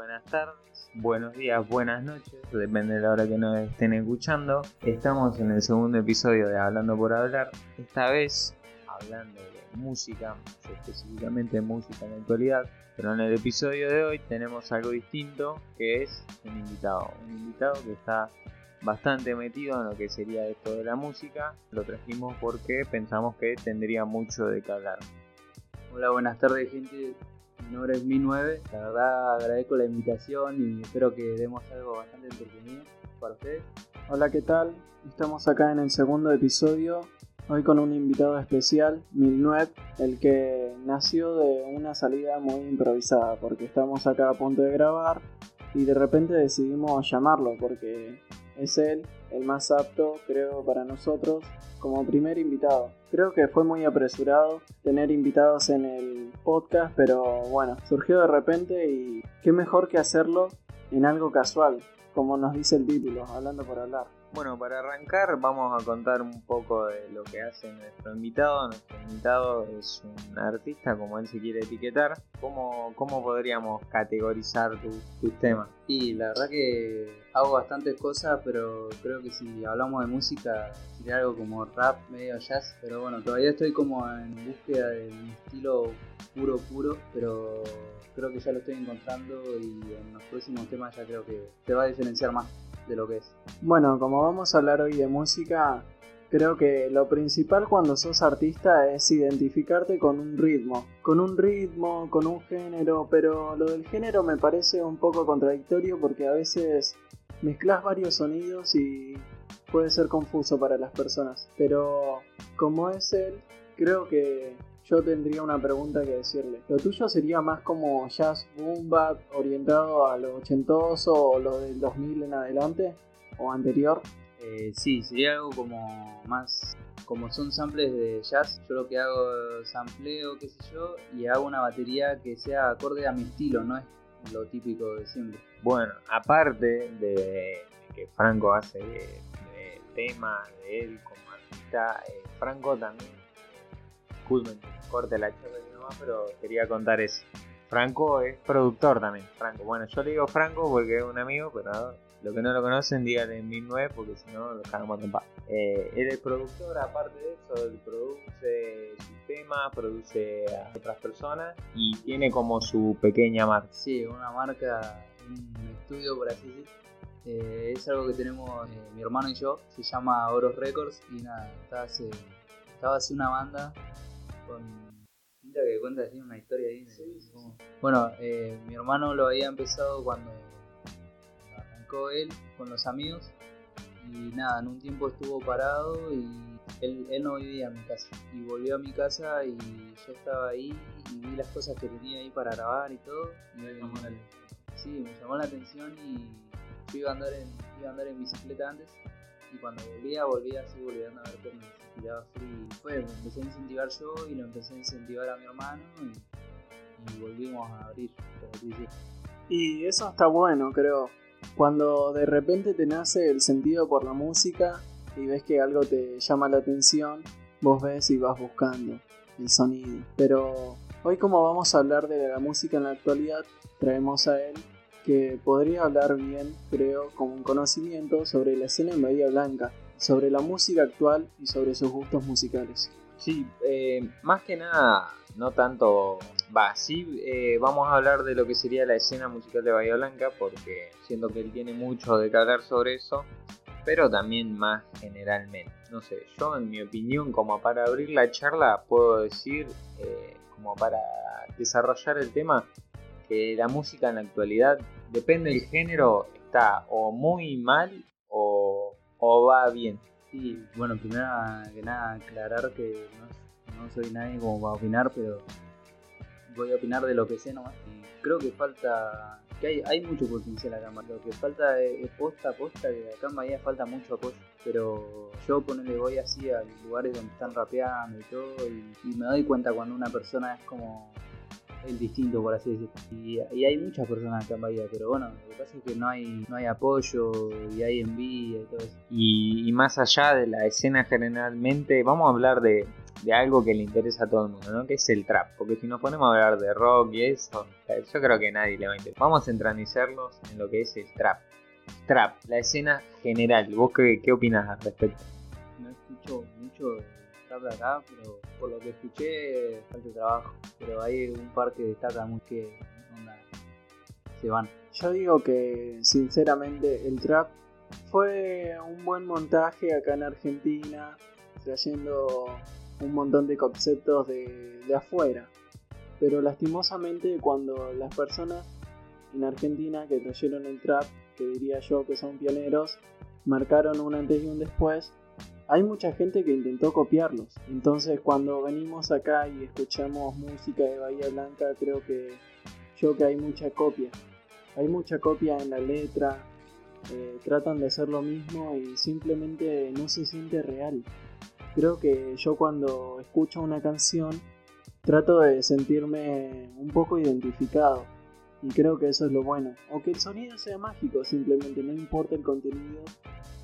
buenas tardes, buenos días, buenas noches, depende de la hora que nos estén escuchando. Estamos en el segundo episodio de Hablando por Hablar, esta vez hablando de música, específicamente música en la actualidad, pero en el episodio de hoy tenemos algo distinto que es un invitado, un invitado que está bastante metido en lo que sería esto de la música, lo trajimos porque pensamos que tendría mucho de qué hablar. Hola, buenas tardes gente, mi nombre es Mi9, la verdad agradezco la invitación y espero que demos algo bastante entretenido para ustedes. Hola, ¿qué tal? Estamos acá en el segundo episodio, hoy con un invitado especial, Milnuet, el que nació de una salida muy improvisada, porque estamos acá a punto de grabar y de repente decidimos llamarlo porque es él el más apto, creo, para nosotros como primer invitado. Creo que fue muy apresurado tener invitados en el podcast, pero bueno, surgió de repente y qué mejor que hacerlo en algo casual, como nos dice el título, hablando por hablar. Bueno, para arrancar vamos a contar un poco de lo que hace nuestro invitado. Nuestro invitado es un artista, como él se quiere etiquetar. ¿Cómo, cómo podríamos categorizar tus temas? Y la verdad que hago bastantes cosas, pero creo que si hablamos de música sería algo como rap, medio jazz. Pero bueno, todavía estoy como en búsqueda de un estilo puro, puro, pero creo que ya lo estoy encontrando y en los próximos temas ya creo que te va a diferenciar más de lo que es. Bueno, como vamos a hablar hoy de música, creo que lo principal cuando sos artista es identificarte con un ritmo, con un ritmo, con un género, pero lo del género me parece un poco contradictorio porque a veces mezclas varios sonidos y puede ser confuso para las personas, pero como es él, creo que yo tendría una pregunta que decirle. ¿Lo tuyo sería más como jazz boom bap orientado a los ochentoso o lo del 2000 en adelante o anterior? Eh, sí, sería algo como más como son samples de jazz, yo lo que hago es sampleo, qué sé yo, y hago una batería que sea acorde a mi estilo, no es lo típico de siempre. Bueno, aparte de que Franco hace de, tema de él como artista, eh, Franco también corte la charla nomás, pero quería contar eso. Franco es productor también. Franco, bueno, yo le digo Franco porque es un amigo, pero lo que no lo conocen, díganle en 1009 porque si no lo cagamos en paz. Eh, él productor, aparte de eso, produce su tema, produce a otras personas y tiene como su pequeña marca. Sí, una marca, un estudio por así decirlo. Eh, es algo que tenemos eh, mi hermano y yo, se llama Oros Records y nada, estaba estaba hace una banda con Pinta que cuenta así una historia ahí. Bueno, eh, mi hermano lo había empezado cuando arrancó él con los amigos y nada, en un tiempo estuvo parado y él, él, no vivía en mi casa y volvió a mi casa y yo estaba ahí y vi las cosas que tenía ahí para grabar y todo. Y me llamó la, sí, me llamó la atención y yo iba a andar en, iba a andar en bicicleta antes y cuando volvía, volvía así volviendo a ver me inspiraba Y fue, me empecé a incentivar yo y lo empecé a incentivar a mi hermano y, volvimos a abrir, Y eso está bueno, creo. Cuando de repente te nace el sentido por la música y ves que algo te llama la atención, vos ves y vas buscando el sonido. Pero hoy como vamos a hablar de la música en la actualidad, traemos a él que podría hablar bien, creo, con un conocimiento sobre la escena en Bahía Blanca, sobre la música actual y sobre sus gustos musicales. Sí, eh, más que nada, no tanto, va, sí, eh, vamos a hablar de lo que sería la escena musical de Bahía Blanca, porque siento que él tiene mucho de que hablar sobre eso, pero también más generalmente. No sé, yo en mi opinión, como para abrir la charla, puedo decir, eh, como para desarrollar el tema, la música en la actualidad, depende del género, está o muy mal o, va bien. Sí, bueno, primero que nada aclarar que no, soy nadie como para opinar, pero voy a opinar de lo que sé nomás. Y creo que falta, que hay, hay mucho potencial acá Lo que falta es, posta posta, que acá en Bahía falta mucho apoyo. Pero yo ponele voy así a lugares donde están rapeando y todo, y me doy cuenta cuando una persona es como el distinto, por así decirlo. Y, hay muchas personas acá en Bahía, pero bueno, lo que pasa es que no hay, no hay apoyo y hay envidia y todo eso. Y, más allá de la escena generalmente, vamos a hablar de, de algo que le interesa a todo el mundo, ¿no? Que es el trap. Porque si nos ponemos a hablar de rock y eso, yo creo que nadie le va a interesar. Vamos a centralizarlos en lo que es el trap. Trap, la escena general. ¿Vos qué, qué opinas al respecto? No escucho mucho de acá, pero por lo que escuché, falta trabajo. Pero hay un par que destacan muy que se van. Yo digo que sinceramente el trap fue un buen montaje acá en Argentina, trayendo un montón de conceptos de, de afuera. Pero lastimosamente cuando las personas en Argentina que trajeron el trap, que diría yo que son pioneros, marcaron un antes y un después, hay mucha gente que intentó copiarlos. Entonces cuando venimos acá y escuchamos música de Bahía Blanca, creo que yo que hay mucha copia. Hay mucha copia en la letra, eh, tratan de hacer lo mismo y simplemente no se siente real. Creo que yo cuando escucho una canción trato de sentirme un poco identificado y creo que eso es lo bueno. O que el sonido sea mágico, simplemente no importa el contenido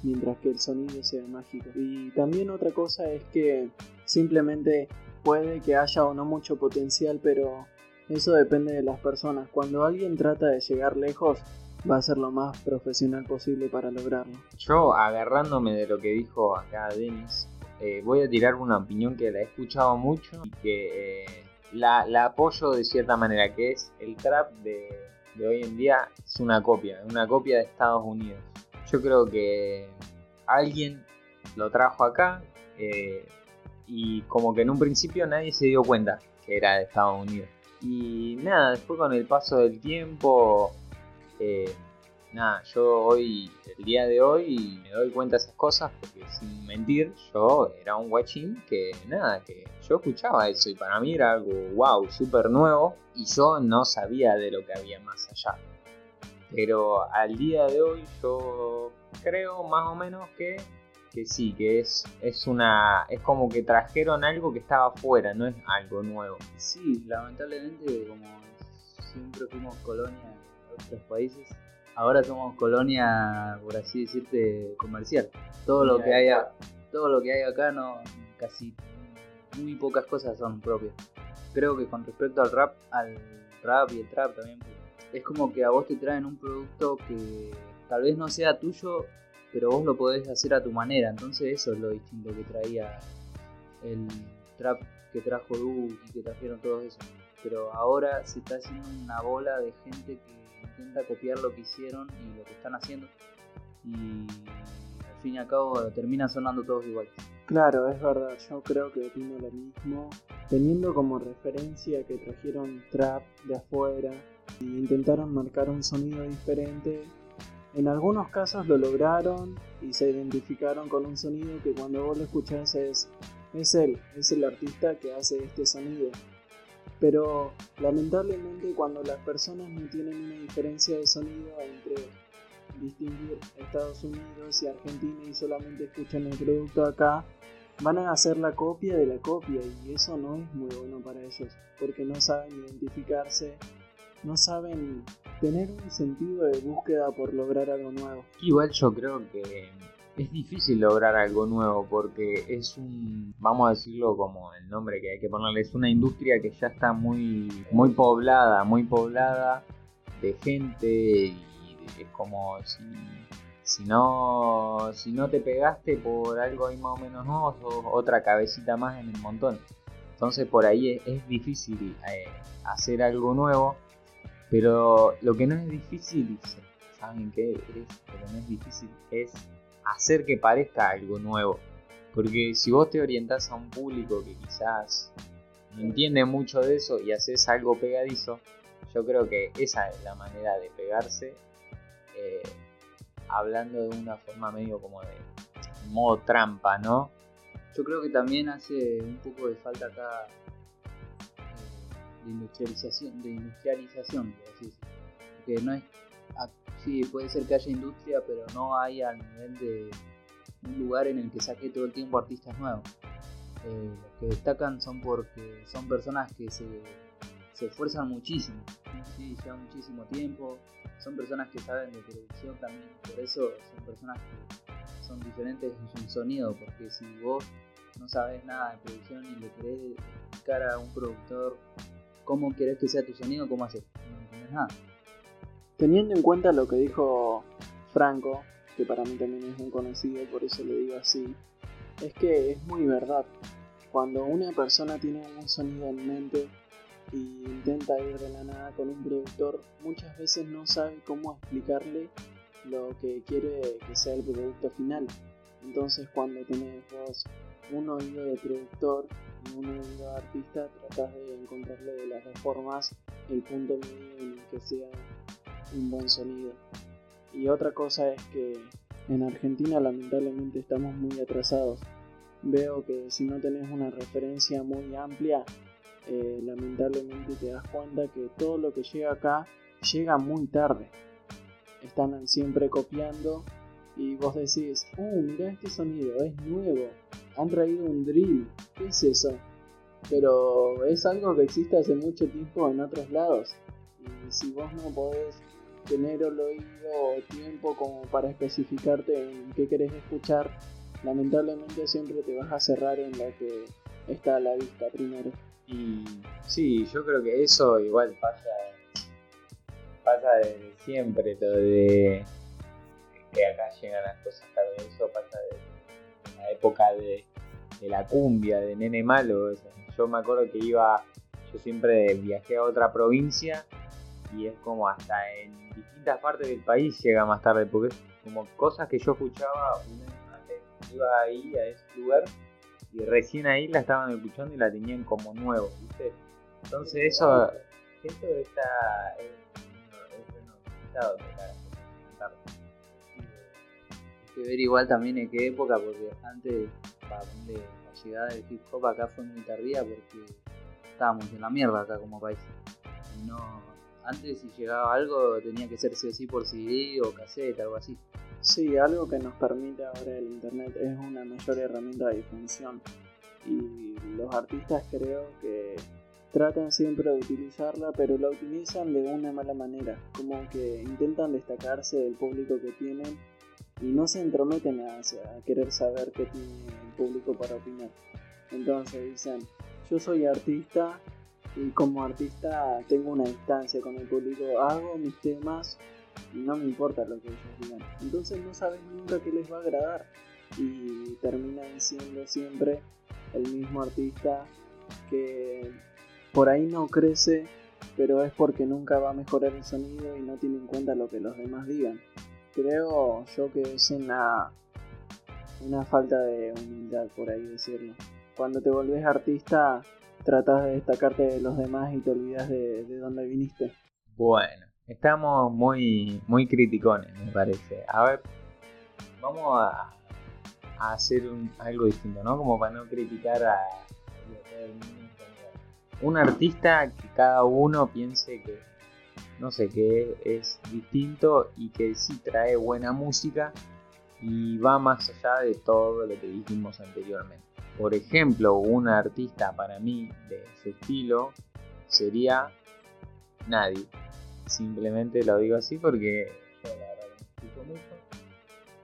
mientras que el sonido sea mágico. Y también otra cosa es que simplemente puede que haya o no mucho potencial, pero eso depende de las personas. Cuando alguien trata de llegar lejos, va a ser lo más profesional posible para lograrlo. Yo, agarrándome de lo que dijo acá Denis, eh, voy a tirar una opinión que la he escuchado mucho y que eh, la, apoyo de cierta manera, que es el trap de, hoy en día es una copia, una copia de Estados Unidos. Yo creo que alguien lo trajo acá eh, y como que en un principio nadie se dio cuenta que era de Estados Unidos. Y nada, después con el paso del tiempo eh, nada, yo hoy, el día de hoy, me doy cuenta de esas cosas porque sin mentir, yo era un guachín que nada, que yo escuchaba eso y para mí era algo wow, súper nuevo y yo no sabía de lo que había más allá. Pero al día de hoy yo creo más o menos que, que sí, que es, es una. es como que trajeron algo que estaba afuera, no es algo nuevo. Sí, lamentablemente como siempre fuimos colonia otros países. Ahora somos colonia, por así decirte, comercial. Todo lo que hay, todo lo que hay acá no, casi muy pocas cosas son propias. Creo que con respecto al rap, al rap y el trap también, es como que a vos te traen un producto que tal vez no sea tuyo, pero vos lo podés hacer a tu manera. Entonces eso es lo distinto que traía el trap que trajo Du y que trajeron todos esos. Pero ahora se está haciendo una bola de gente que intenta copiar lo que hicieron y lo que están haciendo. Y al fin y al cabo termina sonando todos iguales. Claro, es verdad, yo creo que opino lo mismo. Teniendo como referencia que trajeron trap de afuera e intentaron marcar un sonido diferente, en algunos casos lo lograron y se identificaron con un sonido que cuando vos lo escuchás es, es él, es el artista que hace este sonido. Pero lamentablemente cuando las personas no tienen una diferencia de sonido entre distinguir Estados Unidos y Argentina y solamente escuchan el producto acá, van a hacer la copia de la copia y eso no es muy bueno para ellos porque no saben identificarse, no saben tener un sentido de búsqueda por lograr algo nuevo. Igual yo creo que es difícil lograr algo nuevo porque es un, vamos a decirlo como el nombre que hay que ponerle, es una industria que ya está muy, muy poblada, muy poblada de gente y es como si, si no, si no te pegaste por algo ahí más o menos nuevo, sos otra cabecita más en el montón. Entonces por ahí es, difícil eh, hacer algo nuevo, pero lo que no es difícil, ¿saben qué es? Que no es difícil es hacer que parezca algo nuevo. Porque si vos te orientás a un público que quizás no entiende mucho de eso y haces algo pegadizo, yo creo que esa es la manera de pegarse, eh, hablando de una forma medio como de modo trampa, ¿no? Yo creo que también hace un poco de falta acá eh, de industrialización, de industrialización, que no es sí, puede ser que haya industria, pero no hay al nivel de un lugar en el que saque todo el tiempo artistas nuevos. Eh, los que destacan son porque son personas que se, esfuerzan muchísimo, llevan muchísimo tiempo, son personas que saben de producción también, por eso son personas que son diferentes en su sonido, porque si vos no sabes nada de producción y le querés explicar a un productor cómo querés que sea tu sonido, ¿cómo haces? No entendés nada. Teniendo en cuenta lo que dijo Franco, que para mí también es un conocido, por eso le digo así, es que es muy verdad. Cuando una persona tiene un sonido en mente y intenta ir de la nada con un productor, muchas veces no sabe cómo explicarle lo que quiere que sea el producto final. Entonces cuando tenés vos un oído de productor y un oído de artista, tratás de encontrarle de las dos formas el punto medio en el que sea un buen sonido. Y otra cosa es que en Argentina lamentablemente estamos muy atrasados. Veo que si no tenés una referencia muy amplia, eh, lamentablemente te das cuenta que todo lo que llega acá llega muy tarde. Están siempre copiando y vos decís, uh, mira este sonido, es nuevo, han traído un drill, ¿qué es eso? Pero es algo que existe hace mucho tiempo en otros lados. Y si vos no podés tener el oído o tiempo como para especificarte en qué querés escuchar, lamentablemente siempre te vas a cerrar en lo que está a la vista primero. Y sí, yo creo que eso igual pasa, pasa desde siempre, lo de que acá llegan las cosas tarde. Eso pasa de la época de, la cumbia, de Nene Malo. yo me acuerdo que iba, yo siempre viajé a otra provincia y es como hasta en distintas partes del país llega más tarde, porque es como cosas que yo escuchaba un año antes, iba ahí a ese lugar y recién ahí la estaban escuchando y la tenían como nuevo, ¿viste? Entonces eso, esto está, es, que ver igual también en qué época, porque antes de la llegada del hip hop acá fue muy tardía porque estábamos en la mierda acá como país. No, antes si llegaba algo tenía que ser sí o sí por CD o cassette, algo así. Sí, algo que nos permite ahora el internet es una mayor herramienta de difusión. Y los artistas creo que tratan siempre de utilizarla, pero la utilizan de una mala manera, como que intentan destacarse del público que tienen y no se entrometen a, querer saber qué tiene el público para opinar. Entonces dicen, yo soy artista y como artista tengo una distancia con el público, hago mis temas y no me importa lo que ellos digan. Entonces no sabes nunca qué les va a agradar y terminan siendo siempre el mismo artista que por ahí no crece, pero es porque nunca va a mejorar el sonido y no tiene en cuenta lo que los demás digan creo yo que es una, una falta de humildad, por ahí decirlo. Cuando te volvés artista, tratas de destacarte de los demás y te olvidas de, de dónde viniste. Bueno, estamos muy, muy criticones, me parece. A ver, vamos a, hacer algo distinto, ¿no? Como para no criticar a, un artista que cada uno piense que no sé, que es distinto y que sí trae buena música y va más allá de todo lo que dijimos anteriormente. Por ejemplo, un artista para mí de ese estilo sería nadie. Simplemente lo digo así porque yo la verdad escucho mucho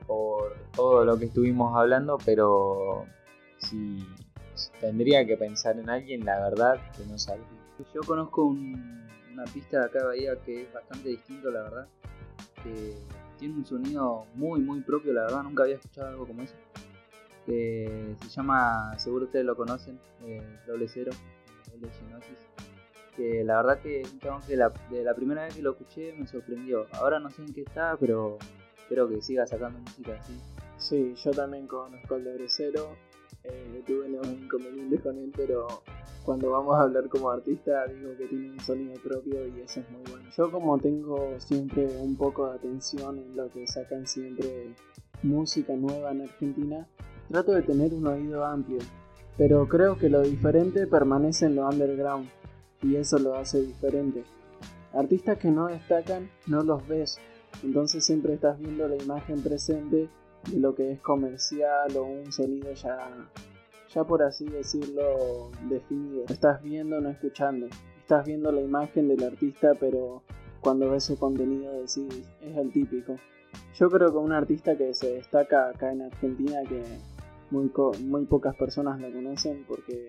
por todo lo que estuvimos hablando, pero si tendría que pensar en alguien, la verdad que no sabría. Yo conozco un una pista de acá de Bahía que es bastante distinto, la verdad. Que tiene un sonido muy, muy propio, la verdad. Nunca había escuchado algo como eso. Que se llama, seguro ustedes lo conocen, eh, Doble Cero, Doble Que la verdad que que la, de la primera vez que lo escuché me sorprendió. Ahora no sé en qué está, pero espero que siga sacando música así. Sí, yo también conozco el Doble Cero. Eh, tuve unos inconvenientes con él, pero cuando vamos a hablar como artista digo que tiene un sonido propio y eso es muy bueno. Yo como tengo siempre un poco de atención en lo que sacan siempre música nueva en Argentina, trato de tener un oído amplio, pero creo que lo diferente permanece en lo underground y eso lo hace diferente. Artistas que no destacan no los ves, entonces siempre estás viendo la imagen presente de lo que es comercial o un sonido ya ya por así decirlo, definido. Estás viendo, no escuchando. Estás viendo la imagen del artista, pero cuando ves su contenido decís, es el típico. Yo creo que un artista que se destaca acá en Argentina, que muy, muy pocas personas la conocen porque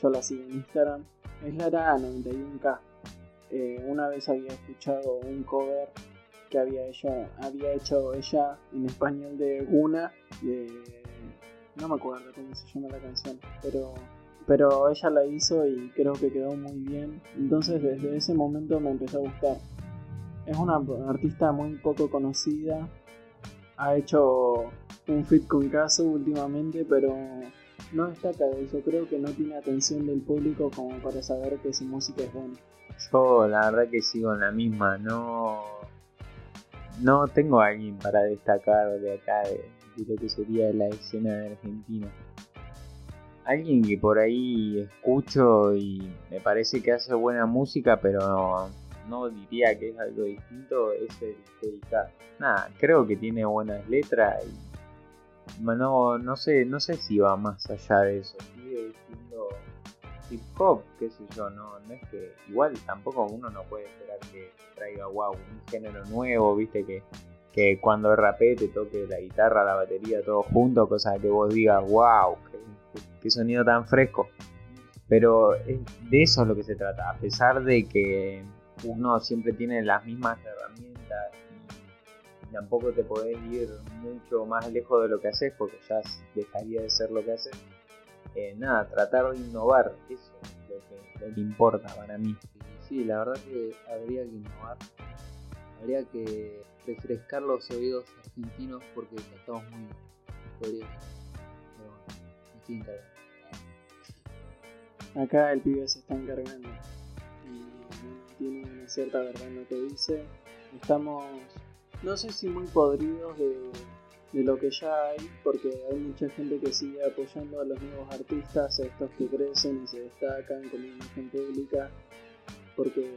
yo la sigo en Instagram. Es Lara 91K. Eh, una vez había escuchado un cover que había, ella, había hecho ella en español de Guna, no me acuerdo cómo se llama la canción, pero, pero ella la hizo y creo que quedó muy bien. Entonces desde ese momento me empezó a gustar. Es una artista muy poco conocida. Ha hecho un fit con Caso últimamente, pero no destaca de eso. Creo que no tiene atención del público como para saber que su música es buena. Yo la verdad que sigo en la misma, no no tengo a alguien para destacar de acá de, lo que sería la escena de Argentina. Alguien que por ahí escucho y me parece que hace buena música, pero diría que es algo distinto, es el TIK. Nada, creo que tiene buenas letras y no, no sé, no sé si va más allá de eso. Sigue siendo hip hop, qué sé yo, no, no es que igual tampoco uno no puede esperar que traiga wow, un género nuevo, viste que, que cuando rapé te toque la guitarra, la batería, todo junto, cosa que vos digas wow, qué, sonido tan fresco. Pero de eso es lo que se trata, a pesar de que uno siempre tiene las mismas herramientas y tampoco te podés ir mucho más lejos de lo que haces porque ya dejaría de ser lo que haces eh, nada, tratar de innovar, eso es lo que, importa para mí. Sí, la verdad que habría que innovar, habría que refrescar los oídos argentinos porque ya estamos muy podridos. Pero bueno, Acá el pibe se está encargando tiene una cierta verdad en lo que dice. Estamos, no sé si muy podridos de lo que ya hay, porque hay mucha gente que sigue apoyando a los nuevos artistas, a estos que crecen y se destacan como imagen pública, porque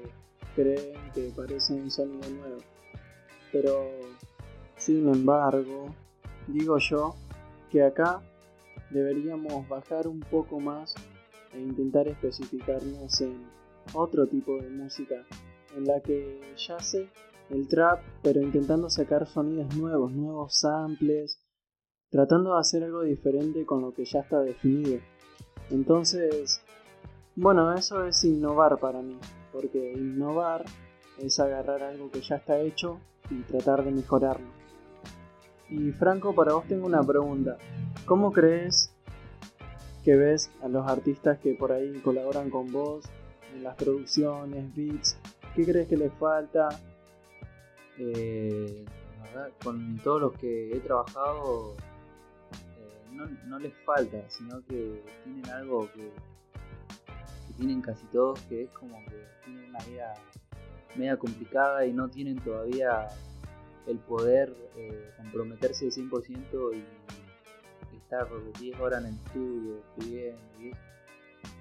creen que parece un sonido nuevo. Pero, sin embargo, digo yo que acá deberíamos bajar un poco más e intentar especificarnos en otro tipo de música, en la que ya sé el trap, pero intentando sacar sonidos nuevos, nuevos samples, tratando de hacer algo diferente con lo que ya está definido. Entonces, bueno, eso es innovar para mí, porque innovar es agarrar algo que ya está hecho y tratar de mejorarlo. Y Franco, para vos tengo una pregunta. ¿Cómo crees que ves a los artistas que por ahí colaboran con vos las producciones, beats? ¿Qué crees que les falta? Eh, con todos los que he trabajado eh, no, les falta, sino que tienen algo que, tienen casi todos, que es como que tienen una vida media complicada y no tienen todavía el poder eh, comprometerse 100% y, estar 10 horas en el estudio, escribiendo y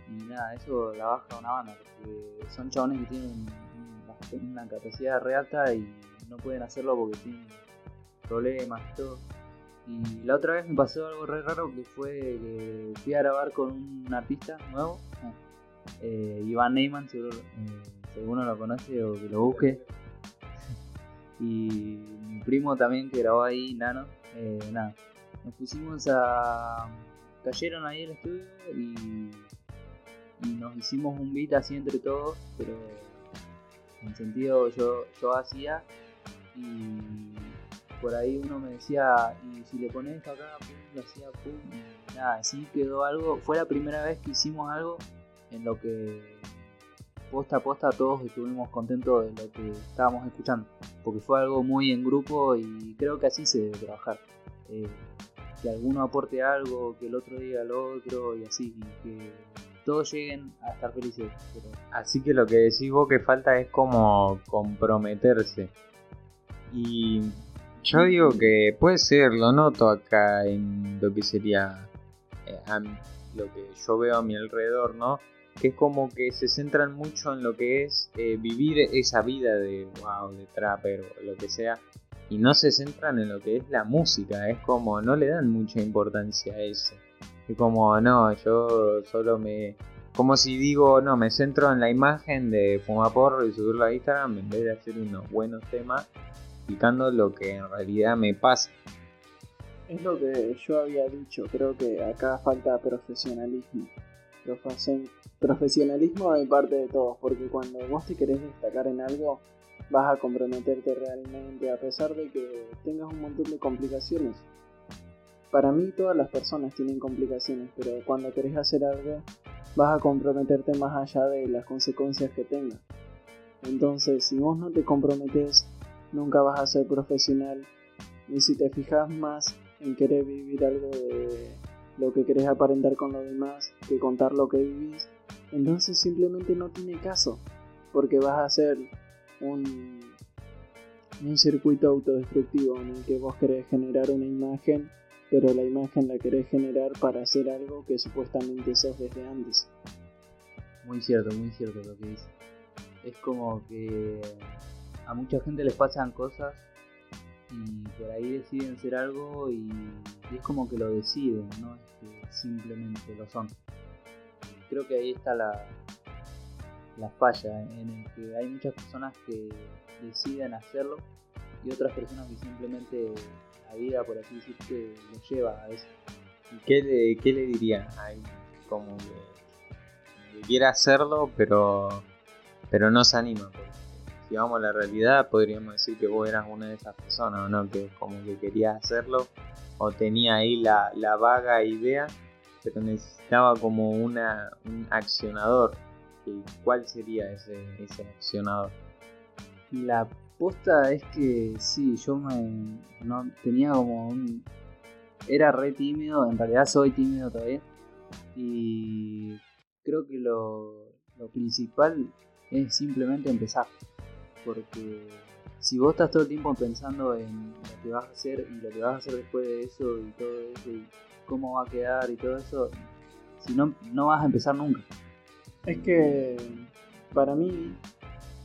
Y nada, eso la baja una banda, porque son chabones que tienen una capacidad reata y no pueden hacerlo porque tienen problemas y todo. Y la otra vez me pasó algo re raro que fue que fui a grabar con un artista nuevo, eh, Iván Neyman, seguro, eh, si alguno lo conoce o que lo busque. y mi primo también que grabó ahí, Nano. Eh, nada, nos pusimos a. cayeron ahí el estudio y, y nos hicimos un beat así entre todos, pero en sentido yo, yo hacía y por ahí uno me decía, y si le pones esto acá, pum, lo hacía pum, y nada, así quedó algo, fue la primera vez que hicimos algo en lo que posta a posta todos estuvimos contentos de lo que estábamos escuchando, porque fue algo muy en grupo y creo que así se debe trabajar. Eh, que alguno aporte algo, que el otro diga al otro y así, que todos lleguen a estar felices. Así que lo que decís vos que falta es como comprometerse. Y yo digo que puede ser, lo noto acá en lo que sería eh, lo que yo veo a mi alrededor, ¿no? Que es como que se centran mucho en lo que es eh, vivir esa vida de wow, de trapper o lo que sea, y no se centran en lo que es la música, es como no le dan mucha importancia a eso. Es como, no, yo solo me. Como si digo, no, me centro en la imagen de Fumaporro y subirlo a Instagram en vez de hacer unos buenos temas explicando lo que en realidad me pasa. Es lo que yo había dicho, creo que acá falta profesionalismo. Profesionalismo de parte de todos, porque cuando vos te querés destacar en algo, vas a comprometerte realmente, a pesar de que tengas un montón de complicaciones. Para mí todas las personas tienen complicaciones, pero cuando querés hacer algo, vas a comprometerte más allá de las consecuencias que tenga. Entonces, si vos no te comprometes, nunca vas a ser profesional. Y si te fijas más en querer vivir algo de lo que querés aparentar con los demás que contar lo que vivís, entonces simplemente no tiene caso, porque vas a ser un, un circuito autodestructivo en el que vos querés generar una imagen, pero la imagen la querés generar para hacer algo que supuestamente sos desde antes. Muy cierto, muy cierto lo que dices. Es como que a mucha gente les pasan cosas y por ahí deciden ser algo y, es como que lo deciden, no es que simplemente lo son. Creo que ahí está la, la falla, en el que hay muchas personas que deciden hacerlo y otras personas que simplemente la vida, por así decirlo, lo lleva a eso. ¿Qué le, qué le diría a como que, que quiere hacerlo pero pero no se anima? si vamos a la realidad, podríamos decir que vos eras una de esas personas, ¿no? Que como que quería hacerlo o tenía ahí la, vaga idea, pero necesitaba como una, un accionador. ¿Cuál sería ese, ese accionador? La posta es que sí, yo me no, tenía como un... Era re tímido, en realidad soy tímido todavía. Y creo que lo, lo principal es simplemente empezar porque si vos estás todo el tiempo pensando en lo que vas a hacer y lo que vas a hacer después de eso y todo eso y cómo va a quedar y todo eso, si no, no vas a empezar nunca. Es que para mí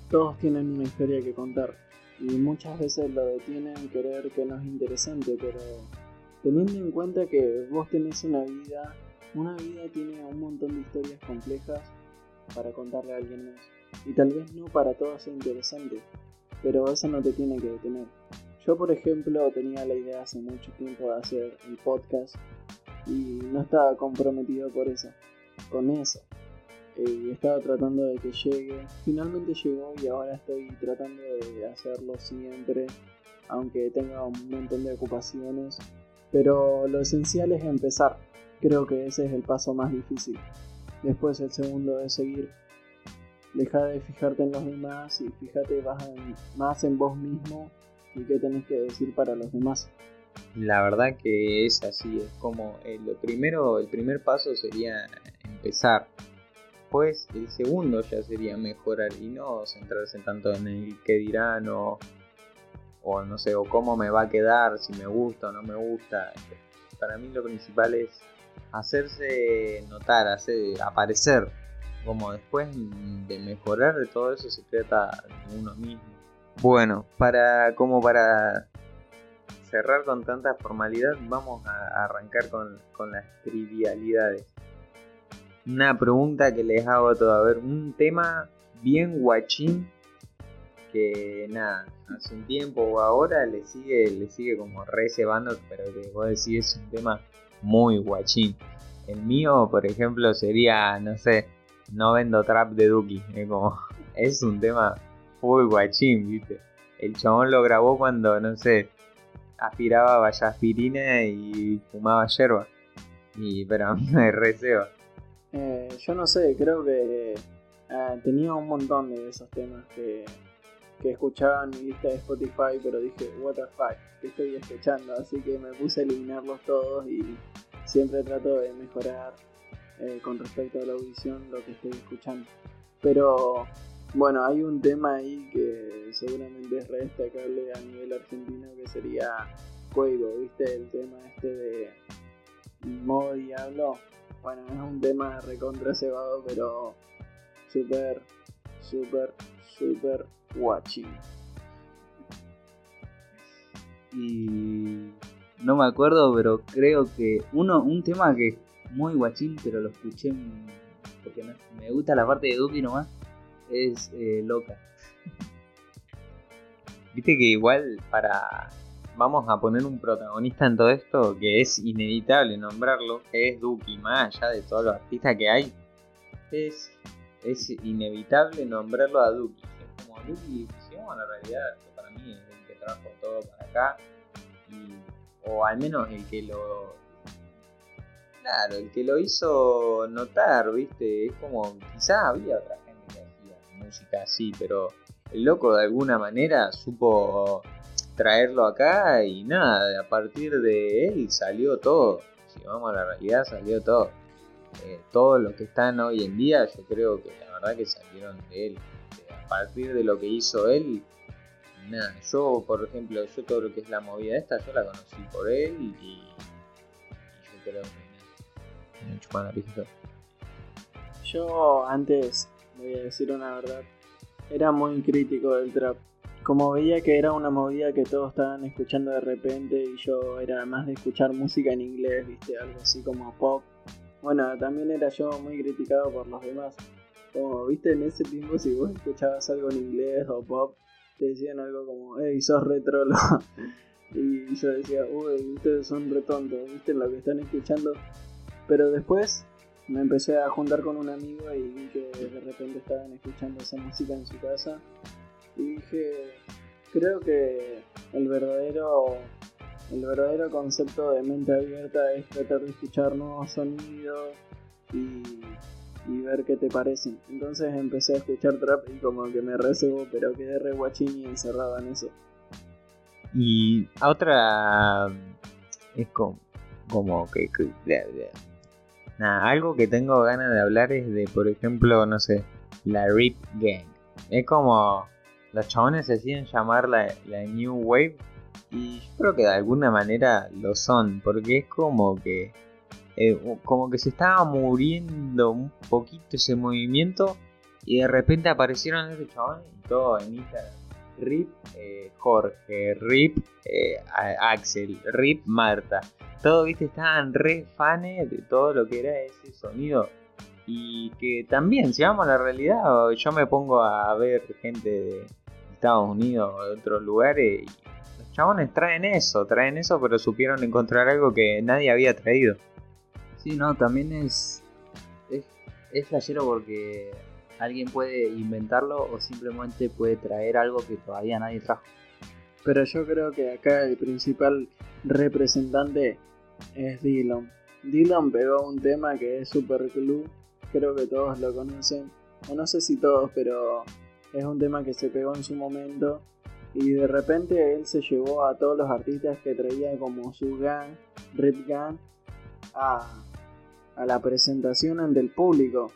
todos tienen una historia que contar y muchas veces lo detienen querer que no es interesante, pero teniendo en cuenta que vos tenés una vida, una vida tiene un montón de historias complejas para contarle a alguien más y tal vez no para todos sea interesante, pero eso no te tiene que detener. Yo, por ejemplo, tenía la idea hace mucho tiempo de hacer el podcast y no estaba comprometido por eso, con eso. Y estaba tratando de que llegue. Finalmente llegó y ahora estoy tratando de hacerlo siempre, aunque tenga un montón de ocupaciones. Pero lo esencial es empezar. Creo que ese es el paso más difícil. Después el segundo es seguir deja de fijarte en los demás y fíjate más en vos mismo y qué tenés que decir para los demás. La verdad que es así, es como eh, lo primero, el primer paso sería empezar. Pues el segundo ya sería mejorar y no centrarse tanto en el qué dirán o, o no sé, o cómo me va a quedar, si me gusta o no me gusta. Para mí lo principal es hacerse notar, hacer, aparecer como después de mejorar de todo eso se trata de uno mismo. Bueno, para como para cerrar con tanta formalidad, vamos a arrancar con, con las trivialidades. Una pregunta que les hago a todo, a ver, un tema bien guachín que nada, hace un tiempo o ahora le sigue, le sigue como recebando, pero que vos decís es un tema muy guachín. El mío, por ejemplo, sería, no sé, no vendo trap de Duki. Es como, es un tema muy guachín, ¿viste? El chabón lo grabó cuando, no sé, aspiraba aspirina y fumaba yerba. Y, pero me receba. Eh, yo no sé, creo que eh, tenía un montón de esos temas que, que escuchaba en mi lista de Spotify, pero dije, what the fuck, ¿qué estoy escuchando? Así que me puse a eliminarlos todos y siempre trato de mejorar eh, con respecto a la audición lo que estoy escuchando. Pero bueno, hay un tema ahí que seguramente es re destacable a nivel argentino que sería Cuevo, ¿viste? El tema este de modo diablo. Bueno, es un tema recontra cebado, pero súper, súper, súper watching. Y no me acuerdo, pero creo que uno, un tema que muy guachín, pero lo escuché porque me gusta la parte de Duki nomás, es eh, loca. Viste que igual para... vamos a poner un protagonista en todo esto que es inevitable nombrarlo, que es Duki, más allá de todos los artistas que hay, es, es inevitable nombrarlo a Duki. Como Duki, si vamos a la realidad, para mí es el que trajo todo para acá, o al menos el que lo... Claro, el que lo hizo notar, viste, es como, quizás había otra gente que hacía música así, pero el loco de alguna manera supo traerlo acá y nada, a partir de él salió todo. Si vamos a la realidad, salió todo. Eh, todos los que están hoy en día, yo creo que la verdad que salieron de él. Eh, a partir de lo que hizo él, nada. Yo, por ejemplo, yo todo lo que es la movida esta, yo la conocí por él y, yo creo que me chupan la pija Yo antes, voy a decir una verdad, era muy crítico del trap. Como veía que era una movida que todos estaban escuchando de repente y yo era más de escuchar música en inglés, viste, algo así como pop. Bueno, también era yo muy criticado por los demás. Como, viste, en ese tiempo si vos escuchabas algo en inglés o pop, te decían algo como, hey, sos retrolo. y yo decía, uy, ustedes son retontos, viste lo que están escuchando. Pero después me empecé a juntar con un amigo y vi que de repente estaban escuchando esa música en su casa y dije creo que el verdadero el verdadero concepto de mente abierta es tratar de escuchar nuevos sonidos y, ver qué te parecen. Entonces empecé a escuchar trap y como que me recebo, pero quedé re guachín y encerrado en eso. Y otra es como, como que Nada, algo que tengo ganas de hablar es de, por ejemplo, no sé, la Rip Gang. Es como los chabones se deciden llamar la, New Wave y yo creo que de alguna manera lo son, porque es como que eh, como que se estaba muriendo un poquito ese movimiento y de repente aparecieron esos chabones y todo en Instagram. Rip eh, Jorge, Rip eh, Axel, Rip Marta todos, viste, estaban re fanes de todo lo que era ese sonido. Y que también, si vamos a la realidad, yo me pongo a ver gente de Estados Unidos o de otros lugares y los chabones traen eso, traen eso, pero supieron encontrar algo que nadie había traído. Sí, no, también es, es, es flashero porque alguien puede inventarlo o simplemente puede traer algo que todavía nadie trajo. Pero yo creo que acá el principal representante es Dylan. Dylan pegó un tema que es Super Club, creo que todos lo conocen, o no sé si todos, pero es un tema que se pegó en su momento y de repente él se llevó a todos los artistas que traía como su gang, Rip Gang, a, a la presentación ante el público.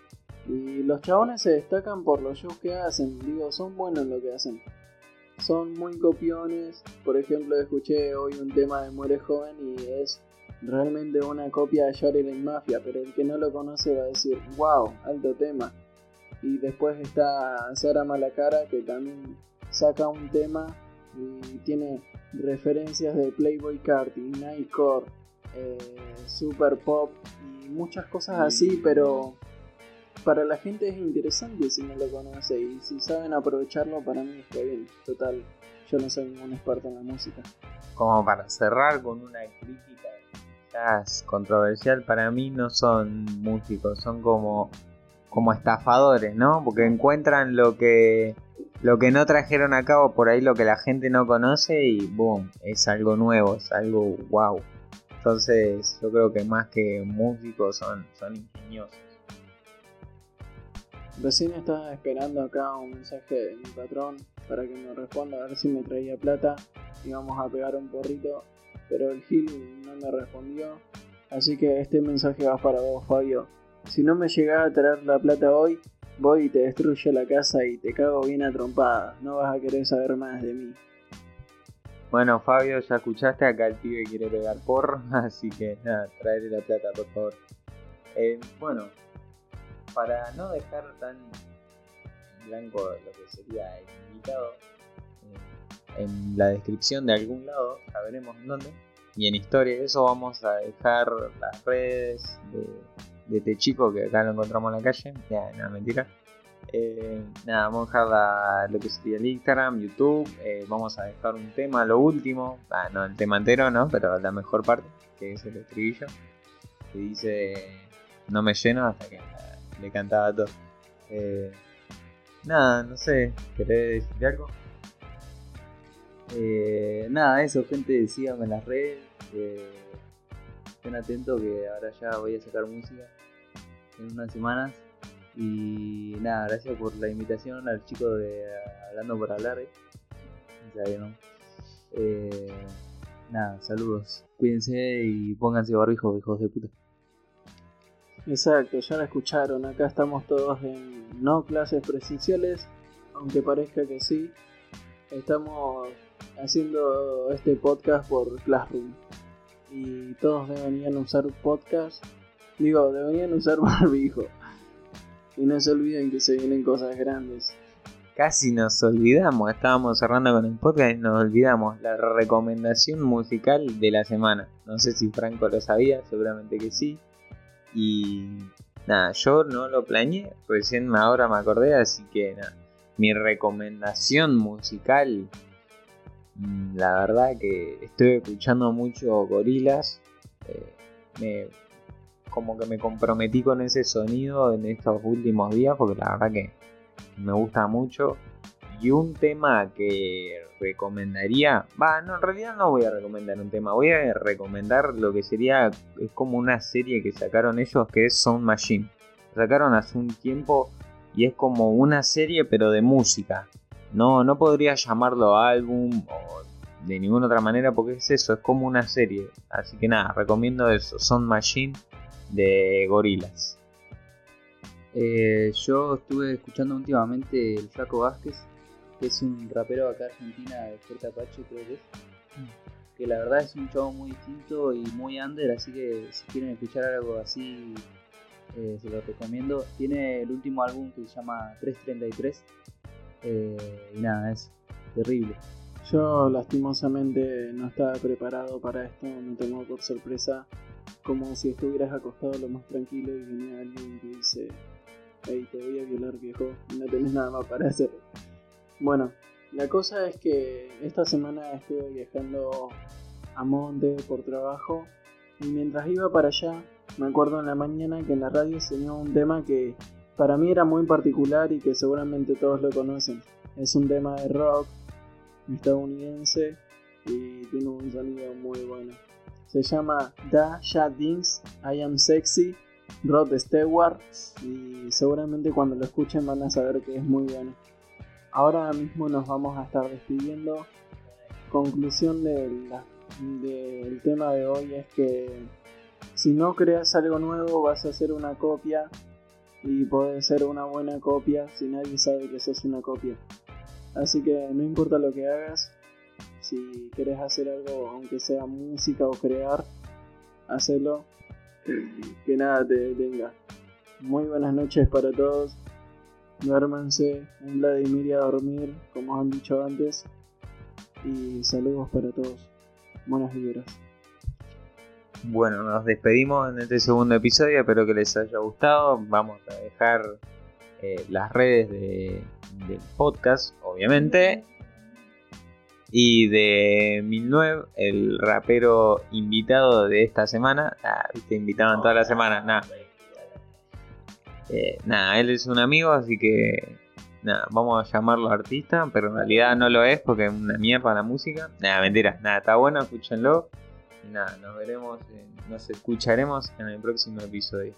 Y los chabones se destacan por los shows que hacen, digo, son buenos en lo que hacen. Son muy copiones, por ejemplo escuché hoy un tema de Muere Joven y es realmente una copia de Shaolin Mafia, pero el que no lo conoce va a decir, wow, alto tema. Y después está Sara Malacara, que también saca un tema y tiene referencias de Playboy Carti, Nightcore, eh, Super Pop y muchas cosas así, pero para la gente es interesante si no lo conoce y si saben aprovecharlo, para mí está bien. Total, yo no soy ningún experto en la música. Como para cerrar con una crítica controversial para mí no son músicos, son como, como estafadores, ¿no? Porque encuentran lo que, lo que no trajeron a cabo por ahí, lo que la gente no conoce y boom, es algo nuevo, es algo wow. Entonces yo creo que más que músicos son, son ingeniosos. Recién estaba esperando acá un mensaje de mi patrón para que me responda a ver si me traía plata y vamos a pegar un porrito pero el Gil no me respondió. Así que este mensaje va para vos, Fabio. Si no me llegás a traer la plata hoy, voy y te destruyo la casa y te cago bien a trompadas. No vas a querer saber más de mí. Bueno, Fabio, ya escuchaste acá el pibe quiere pegar por, así que nada, traerle la plata, por favor. Eh, bueno, para no dejar tan blanco lo que sería el invitado, en la descripción de algún lado, ya veremos en dónde. Y en historia de eso vamos a dejar las redes de, este chico que acá lo encontramos en la calle. Ya, no, mentira. Eh, nada, vamos a dejar lo que sería el Instagram, YouTube. eh, vamos a dejar un tema, lo último. Ah, no el tema entero, ¿no? Pero la mejor parte, que es el estribillo. Que dice: No me lleno hasta que le cantaba todo. Eh, nada, no sé, ¿querés decir algo? Nada, eso, gente, síganme en las redes. Estén atentos que ahora ya voy a sacar música en unas semanas. Y nada, gracias por la invitación al chico de Hablando por Hablar. eh. Eh, nada, saludos. Cuídense y pónganse barbijo, hijos de puta. Exacto, ya la escucharon. Acá estamos todos en no clases presenciales, aunque parezca que sí. Estamos haciendo este podcast por Classroom. Y todos deberían usar podcast. Digo, deberían usar barbijo. Y no se olviden que se vienen cosas grandes. Casi nos olvidamos, estábamos cerrando con el podcast y nos olvidamos la recomendación musical de la semana. No sé si Franco lo sabía, seguramente que sí. Y nada, yo no lo planeé, recién ahora me acordé, así que nada. Mi recomendación musical, la verdad que estoy escuchando mucho gorilas. eh, me, como que me comprometí con ese sonido en estos últimos días, porque la verdad que me gusta mucho. Y un tema que recomendaría, va, no, en realidad no voy a recomendar un tema, voy a recomendar lo que sería, es como una serie que sacaron ellos que es Sound Machine. Sacaron hace un tiempo y es como una serie pero de música. No, no podría llamarlo álbum o de ninguna otra manera porque es eso, es como una serie. Así que nada, recomiendo eso, Sound Machine de Gorilas. Eh, yo estuve escuchando últimamente el Flaco Vázquez, que es un rapero acá argentina de Fuerte Apache, creo que es. Que la verdad es un chavo muy distinto y muy under, así que si quieren escuchar algo así, eh, se lo recomiendo. Tiene el último álbum que se llama 333. Eh, y nada, es terrible. Yo lastimosamente no estaba preparado para esto, me tomó por sorpresa como si estuvieras acostado lo más tranquilo y venía alguien que dice, hey, te voy a violar viejo, no tenés nada más para hacer. Bueno, la cosa es que esta semana estuve viajando a Monte por trabajo y mientras iba para allá me acuerdo en la mañana que en la radio sonó un tema que para mí era muy particular y que seguramente todos lo conocen. Es un tema de rock estadounidense y tiene un sonido muy bueno. Se llama Da Ya Dings I Am Sexy, Rod Stewart y seguramente cuando lo escuchen van a saber que es muy bueno. Ahora mismo nos vamos a estar despidiendo. Conclusión del, del tema de hoy es que si no creas algo nuevo vas a hacer una copia y puede ser una buena copia si nadie sabe que sos una copia. Así que no importa lo que hagas, si querés hacer algo, aunque sea música o crear, hacelo. Que nada te detenga. Muy buenas noches para todos. Duérmanse, un Vladimir a dormir, como han dicho antes. Y saludos para todos. Buenas vibras. Bueno, nos despedimos en este segundo episodio, espero que les haya gustado. Vamos a dejar eh, las redes de, del podcast, obviamente. Y de 1009, el rapero invitado de esta semana. Ah, viste, invitaban toda la semana, nada. Eh, él es un amigo, así que nada, vamos a llamarlo artista, pero en realidad no lo es porque es una mierda la música. Nada, mentira, nada, está bueno, escúchenlo. Nada, nos veremos, nos escucharemos en el próximo episodio.